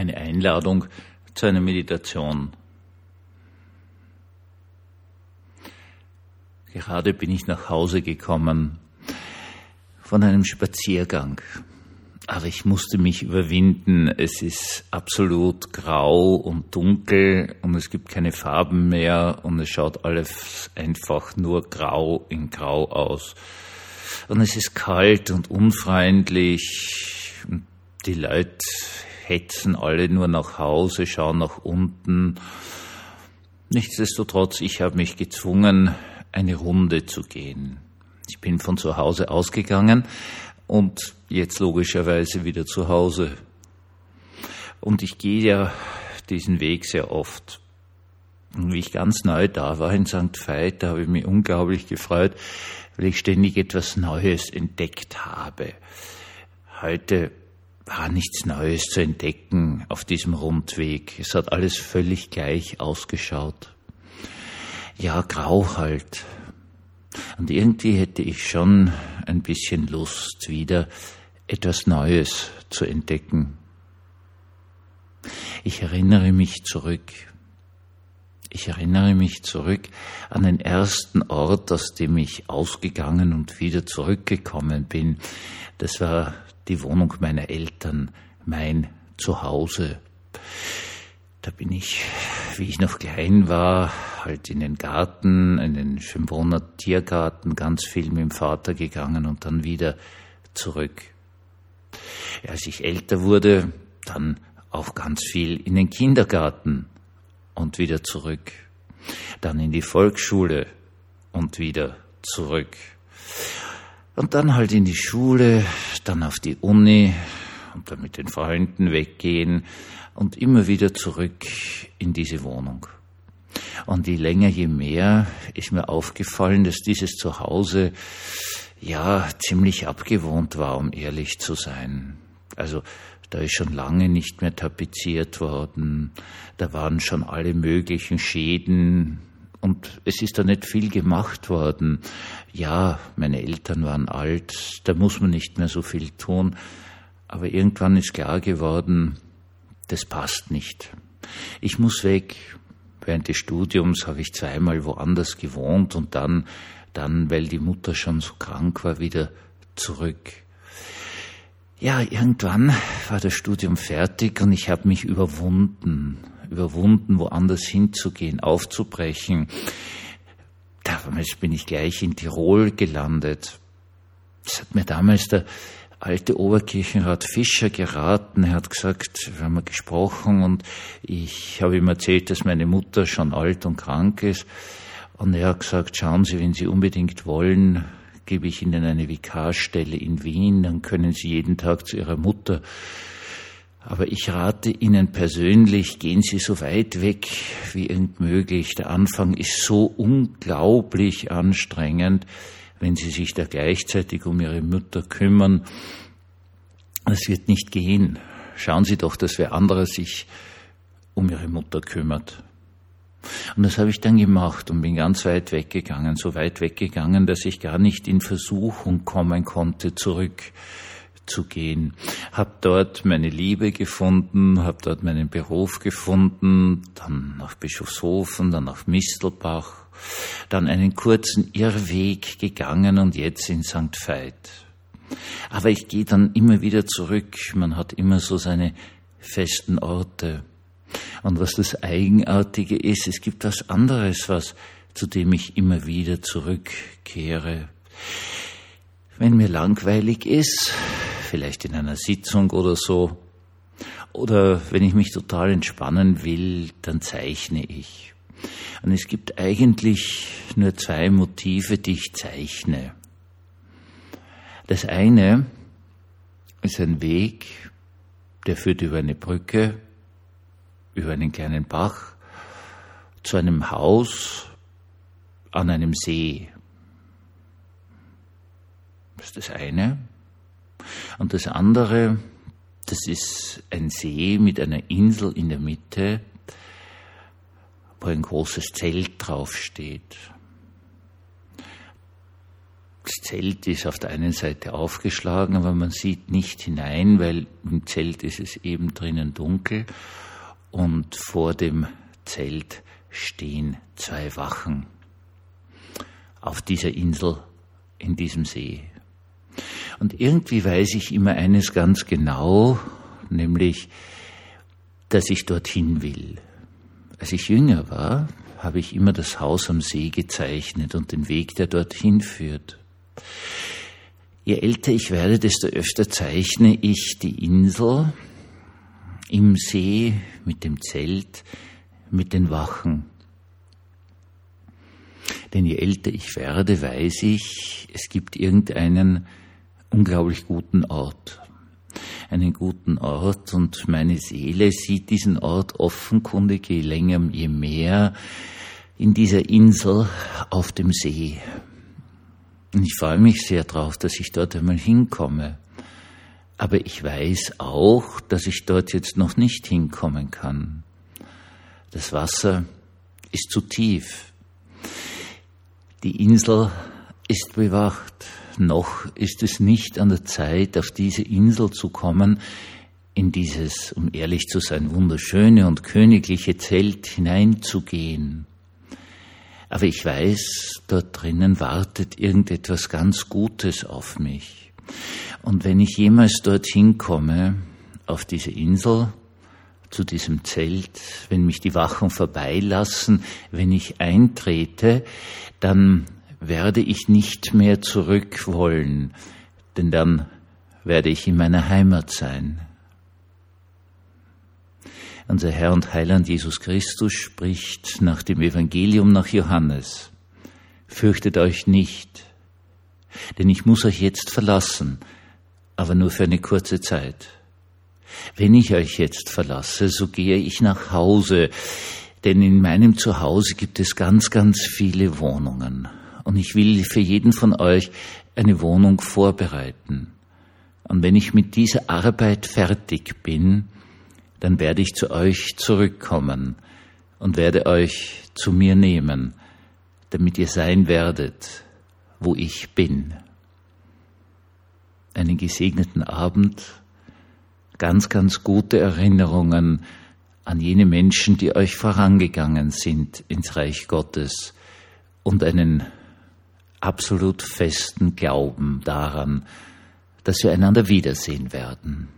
eine Einladung zu einer Meditation. Gerade bin ich nach Hause gekommen von einem Spaziergang. Aber ich musste mich überwinden. Es ist absolut grau und dunkel und es gibt keine Farben mehr und es schaut alles einfach nur grau in grau aus. Und es ist kalt und unfreundlich. Die Leute hetzen alle nur nach Hause, schauen nach unten. Nichtsdestotrotz, ich habe mich gezwungen, eine Runde zu gehen. Ich bin von zu Hause ausgegangen und jetzt logischerweise wieder zu Hause. Und ich gehe ja diesen Weg sehr oft. Und wie ich ganz neu da war in St. Veit, da habe ich mich unglaublich gefreut, weil ich ständig etwas Neues entdeckt habe. Heute war nichts Neues zu entdecken auf diesem Rundweg. Es hat alles völlig gleich ausgeschaut. Ja, grau halt. Und irgendwie hätte ich schon ein bisschen Lust, wieder etwas Neues zu entdecken. Ich erinnere mich zurück. Ich erinnere mich zurück an den ersten Ort, aus dem ich ausgegangen und wieder zurückgekommen bin. Das war die Wohnung meiner Eltern, mein Zuhause. Da bin ich, wie ich noch klein war, halt in den Garten, in den Schönbrunner Tiergarten, ganz viel mit dem Vater gegangen und dann wieder zurück. Als ich älter wurde, dann auch ganz viel in den Kindergarten und wieder zurück. Dann in die Volksschule und wieder zurück. Und dann halt in die Schule, dann auf die Uni und dann mit den Freunden weggehen und immer wieder zurück in diese Wohnung. Und je länger, je mehr ist mir aufgefallen, dass dieses Zuhause ja ziemlich abgewohnt war, um ehrlich zu sein. Also da ist schon lange nicht mehr tapeziert worden, da waren schon alle möglichen Schäden und es ist da nicht viel gemacht worden. Ja, meine Eltern waren alt, da muss man nicht mehr so viel tun. Aber irgendwann ist klar geworden, das passt nicht. Ich muss weg. Während des Studiums habe ich zweimal woanders gewohnt und dann, dann, weil die Mutter schon so krank war, wieder zurück. Ja, irgendwann war das Studium fertig und ich habe mich überwunden überwunden, woanders hinzugehen, aufzubrechen. Damals bin ich gleich in Tirol gelandet. Das hat mir damals der alte Oberkirchenrat Fischer geraten. Er hat gesagt, wir haben gesprochen und ich habe ihm erzählt, dass meine Mutter schon alt und krank ist. Und er hat gesagt, schauen Sie, wenn Sie unbedingt wollen, gebe ich Ihnen eine Vikarstelle in Wien, dann können Sie jeden Tag zu Ihrer Mutter aber ich rate Ihnen persönlich, gehen Sie so weit weg wie irgend möglich. Der Anfang ist so unglaublich anstrengend, wenn Sie sich da gleichzeitig um Ihre Mutter kümmern. Das wird nicht gehen. Schauen Sie doch, dass wer anderer sich um Ihre Mutter kümmert. Und das habe ich dann gemacht und bin ganz weit weggegangen, so weit weggegangen, dass ich gar nicht in Versuchung kommen konnte, zurück zu gehen. Hab dort meine Liebe gefunden, hab dort meinen Beruf gefunden, dann nach Bischofshofen, dann nach Mistelbach, dann einen kurzen Irrweg gegangen und jetzt in St. Veit. Aber ich gehe dann immer wieder zurück. Man hat immer so seine festen Orte. Und was das Eigenartige ist, es gibt was anderes, was, zu dem ich immer wieder zurückkehre. Wenn mir langweilig ist, vielleicht in einer Sitzung oder so. Oder wenn ich mich total entspannen will, dann zeichne ich. Und es gibt eigentlich nur zwei Motive, die ich zeichne. Das eine ist ein Weg, der führt über eine Brücke, über einen kleinen Bach, zu einem Haus an einem See. Das ist das eine. Und das andere, das ist ein See mit einer Insel in der Mitte, wo ein großes Zelt draufsteht. Das Zelt ist auf der einen Seite aufgeschlagen, aber man sieht nicht hinein, weil im Zelt ist es eben drinnen dunkel und vor dem Zelt stehen zwei Wachen auf dieser Insel in diesem See. Und irgendwie weiß ich immer eines ganz genau, nämlich, dass ich dorthin will. Als ich jünger war, habe ich immer das Haus am See gezeichnet und den Weg, der dorthin führt. Je älter ich werde, desto öfter zeichne ich die Insel im See mit dem Zelt, mit den Wachen. Denn je älter ich werde, weiß ich, es gibt irgendeinen unglaublich guten Ort. Einen guten Ort und meine Seele sieht diesen Ort offenkundig je länger, je mehr in dieser Insel auf dem See. Und ich freue mich sehr darauf, dass ich dort einmal hinkomme. Aber ich weiß auch, dass ich dort jetzt noch nicht hinkommen kann. Das Wasser ist zu tief. Die Insel ist bewacht. Noch ist es nicht an der Zeit, auf diese Insel zu kommen, in dieses, um ehrlich zu sein, wunderschöne und königliche Zelt hineinzugehen. Aber ich weiß, dort drinnen wartet irgendetwas ganz Gutes auf mich. Und wenn ich jemals dorthin komme, auf diese Insel, zu diesem Zelt, wenn mich die Wachen vorbeilassen, wenn ich eintrete, dann werde ich nicht mehr zurück wollen, denn dann werde ich in meiner Heimat sein. Unser Herr und Heiland Jesus Christus spricht nach dem Evangelium nach Johannes. Fürchtet euch nicht, denn ich muss euch jetzt verlassen, aber nur für eine kurze Zeit. Wenn ich euch jetzt verlasse, so gehe ich nach Hause, denn in meinem Zuhause gibt es ganz, ganz viele Wohnungen. Und ich will für jeden von euch eine Wohnung vorbereiten. Und wenn ich mit dieser Arbeit fertig bin, dann werde ich zu euch zurückkommen und werde euch zu mir nehmen, damit ihr sein werdet, wo ich bin. Einen gesegneten Abend, ganz, ganz gute Erinnerungen an jene Menschen, die euch vorangegangen sind ins Reich Gottes und einen absolut festen Glauben daran, dass wir einander wiedersehen werden.